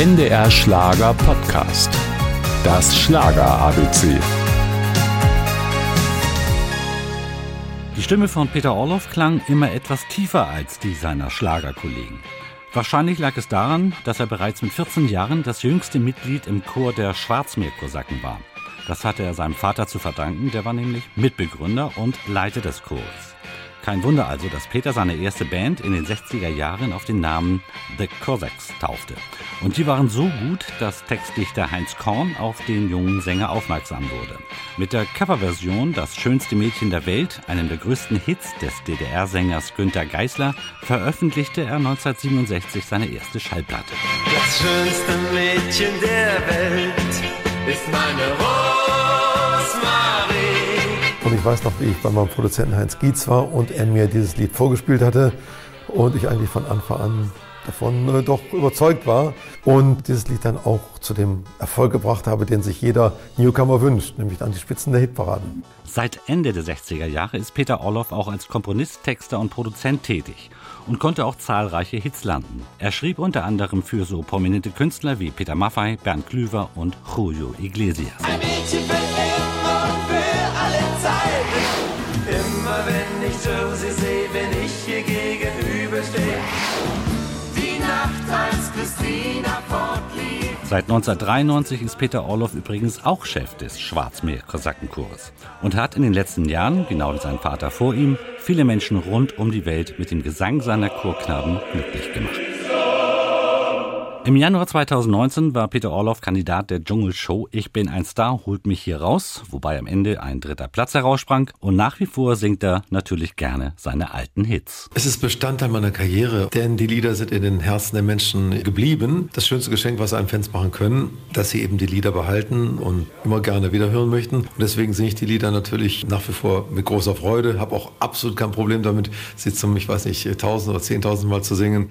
NDR Schlager Podcast. Das Schlager ABC. Die Stimme von Peter Orloff klang immer etwas tiefer als die seiner Schlagerkollegen. Wahrscheinlich lag es daran, dass er bereits mit 14 Jahren das jüngste Mitglied im Chor der Schwarzmeerkosaken war. Das hatte er seinem Vater zu verdanken, der war nämlich Mitbegründer und Leiter des Chores. Kein Wunder also, dass Peter seine erste Band in den 60er Jahren auf den Namen The Cossacks taufte. Und die waren so gut, dass Textdichter Heinz Korn auf den jungen Sänger aufmerksam wurde. Mit der Coverversion Das schönste Mädchen der Welt, einem der größten Hits des DDR-Sängers Günter Geisler, veröffentlichte er 1967 seine erste Schallplatte. Das schönste Mädchen der Welt ist meine Rosmarie. Ich weiß noch, wie ich bei meinem Produzenten Heinz Gietz war und er mir dieses Lied vorgespielt hatte und ich eigentlich von Anfang an davon äh, doch überzeugt war und dieses Lied dann auch zu dem Erfolg gebracht habe, den sich jeder Newcomer wünscht, nämlich an die Spitzen der Hitparaden. Seit Ende der 60er Jahre ist Peter Orloff auch als Komponist, Texter und Produzent tätig und konnte auch zahlreiche Hits landen. Er schrieb unter anderem für so prominente Künstler wie Peter Maffay, Bernd Klüver und Julio Iglesias. Seit 1993 ist Peter Orloff übrigens auch Chef des Schwarzmeer-Kosakenchores und hat in den letzten Jahren, genau wie sein Vater vor ihm, viele Menschen rund um die Welt mit dem Gesang seiner Chorknaben glücklich gemacht. Im Januar 2019 war Peter Orloff Kandidat der Dschungelshow Ich bin ein Star, holt mich hier raus, wobei am Ende ein dritter Platz heraussprang und nach wie vor singt er natürlich gerne seine alten Hits. Es ist Bestandteil meiner Karriere, denn die Lieder sind in den Herzen der Menschen geblieben. Das schönste Geschenk, was einem Fans machen können, dass sie eben die Lieder behalten und immer gerne wieder hören möchten. Und deswegen singe ich die Lieder natürlich nach wie vor mit großer Freude, habe auch absolut kein Problem damit, sie zum, ich weiß nicht, tausend oder zehntausend Mal zu singen.